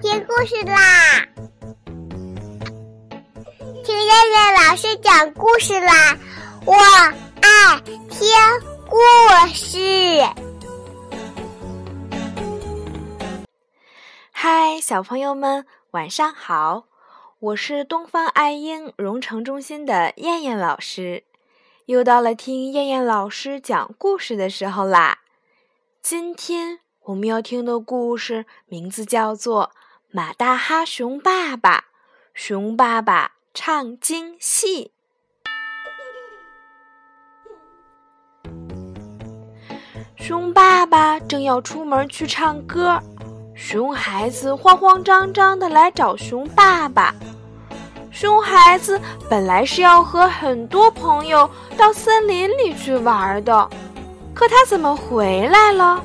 听故事啦！听燕燕老师讲故事啦！我爱听故事。嗨，小朋友们，晚上好！我是东方爱婴蓉城中心的燕燕老师，又到了听燕燕老师讲故事的时候啦。今天我们要听的故事名字叫做。马大哈熊爸爸，熊爸爸唱京戏。熊爸爸正要出门去唱歌，熊孩子慌慌张张的来找熊爸爸。熊孩子本来是要和很多朋友到森林里去玩的，可他怎么回来了？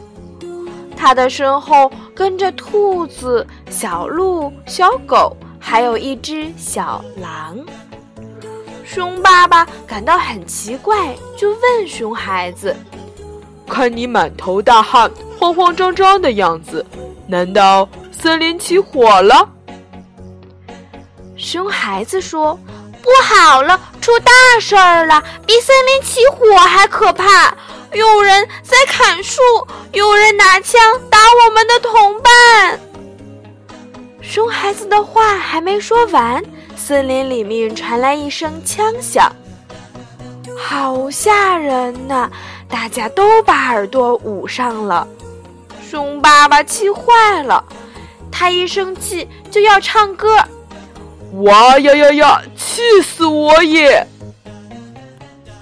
他的身后跟着兔子、小鹿、小狗，还有一只小狼。熊爸爸感到很奇怪，就问熊孩子：“看你满头大汗、慌慌张张的样子，难道森林起火了？”熊孩子说：“不好了，出大事儿了，比森林起火还可怕。”有人在砍树，有人拿枪打我们的同伴。熊孩子的话还没说完，森林里面传来一声枪响，好吓人呐！大家都把耳朵捂上了。熊爸爸气坏了，他一生气就要唱歌。哇呀呀呀！气死我也！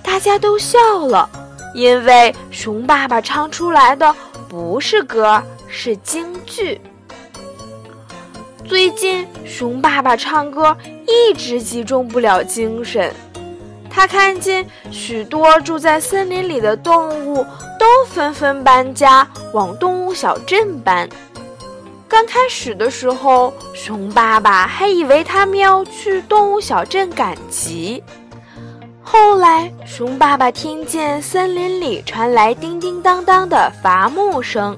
大家都笑了。因为熊爸爸唱出来的不是歌，是京剧。最近，熊爸爸唱歌一直集中不了精神。他看见许多住在森林里的动物都纷纷搬家，往动物小镇搬。刚开始的时候，熊爸爸还以为他们要去动物小镇赶集。后来，熊爸爸听见森林里传来叮叮当当的伐木声。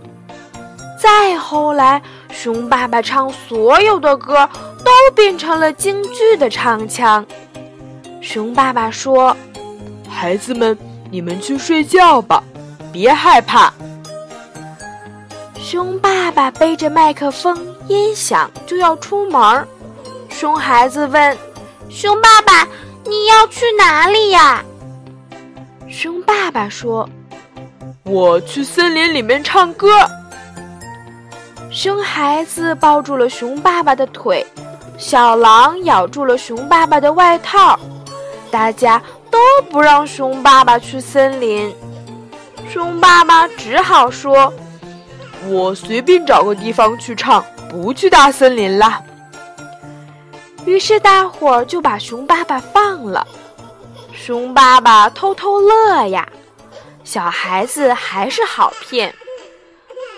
再后来，熊爸爸唱所有的歌都变成了京剧的唱腔。熊爸爸说：“孩子们，你们去睡觉吧，别害怕。”熊爸爸背着麦克风、音响就要出门。熊孩子问：“熊爸爸？”你要去哪里呀？熊爸爸说：“我去森林里面唱歌。”熊孩子抱住了熊爸爸的腿，小狼咬住了熊爸爸的外套，大家都不让熊爸爸去森林。熊爸爸只好说：“我随便找个地方去唱，不去大森林了。”于是大伙儿就把熊爸爸放了。熊爸爸偷偷乐呀，小孩子还是好骗。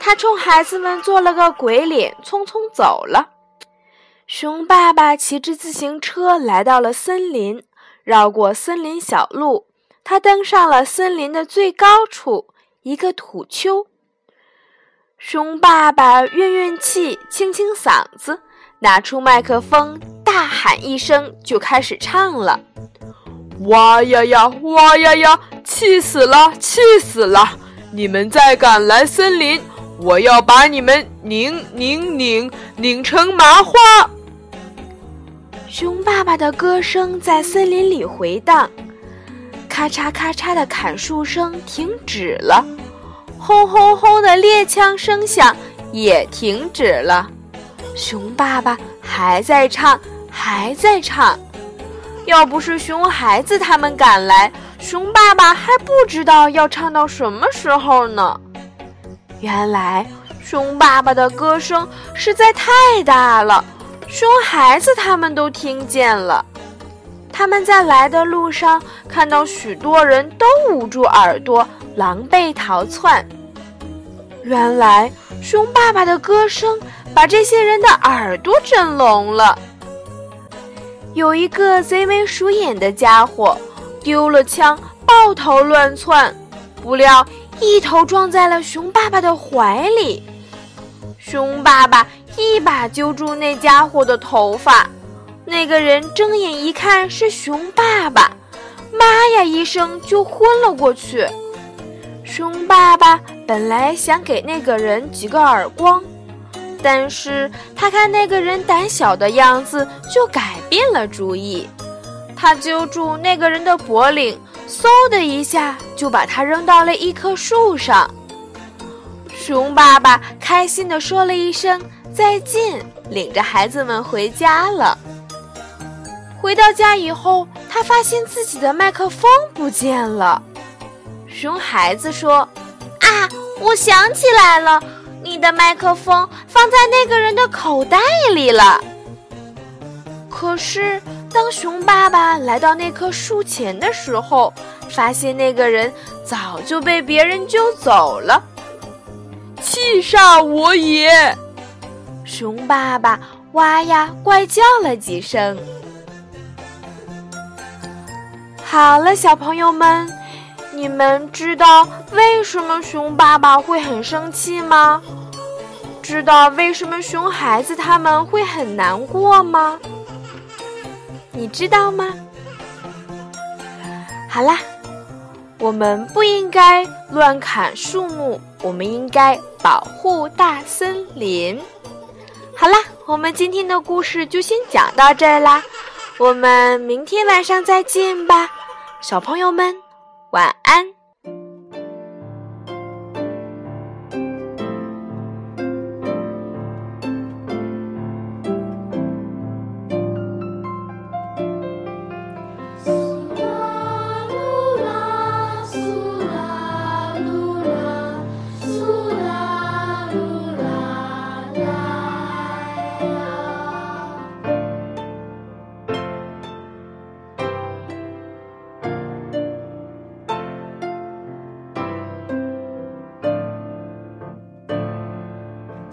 他冲孩子们做了个鬼脸，匆匆走了。熊爸爸骑着自行车来到了森林，绕过森林小路，他登上了森林的最高处——一个土丘。熊爸爸运运气，清清嗓子，拿出麦克风。大喊一声，就开始唱了。哇呀呀，哇呀呀，气死了，气死了！你们再敢来森林，我要把你们拧拧拧拧成麻花！熊爸爸的歌声在森林里回荡，咔嚓咔嚓的砍树声停止了，轰轰轰的猎枪声响也停止了。熊爸爸还在唱。还在唱，要不是熊孩子他们赶来，熊爸爸还不知道要唱到什么时候呢。原来，熊爸爸的歌声实在太大了，熊孩子他们都听见了。他们在来的路上看到许多人都捂住耳朵，狼狈逃窜。原来，熊爸爸的歌声把这些人的耳朵震聋了。有一个贼眉鼠眼的家伙，丢了枪，抱头乱窜，不料一头撞在了熊爸爸的怀里。熊爸爸一把揪住那家伙的头发，那个人睁眼一看是熊爸爸，妈呀一声就昏了过去。熊爸爸本来想给那个人几个耳光，但是他看那个人胆小的样子，就改变了主意。他揪住那个人的脖领，嗖的一下就把他扔到了一棵树上。熊爸爸开心地说了一声再见，领着孩子们回家了。回到家以后，他发现自己的麦克风不见了。熊孩子说：“啊，我想起来了，你的麦克风放在那个人的口袋里了。”可是，当熊爸爸来到那棵树前的时候，发现那个人早就被别人揪走了。气煞我也！熊爸爸哇呀怪叫了几声。好了，小朋友们，你们知道为什么熊爸爸会很生气吗？知道为什么熊孩子他们会很难过吗？你知道吗？好啦，我们不应该乱砍树木。我们应该保护大森林。好啦，我们今天的故事就先讲到这儿啦，我们明天晚上再见吧，小朋友们，晚安。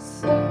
So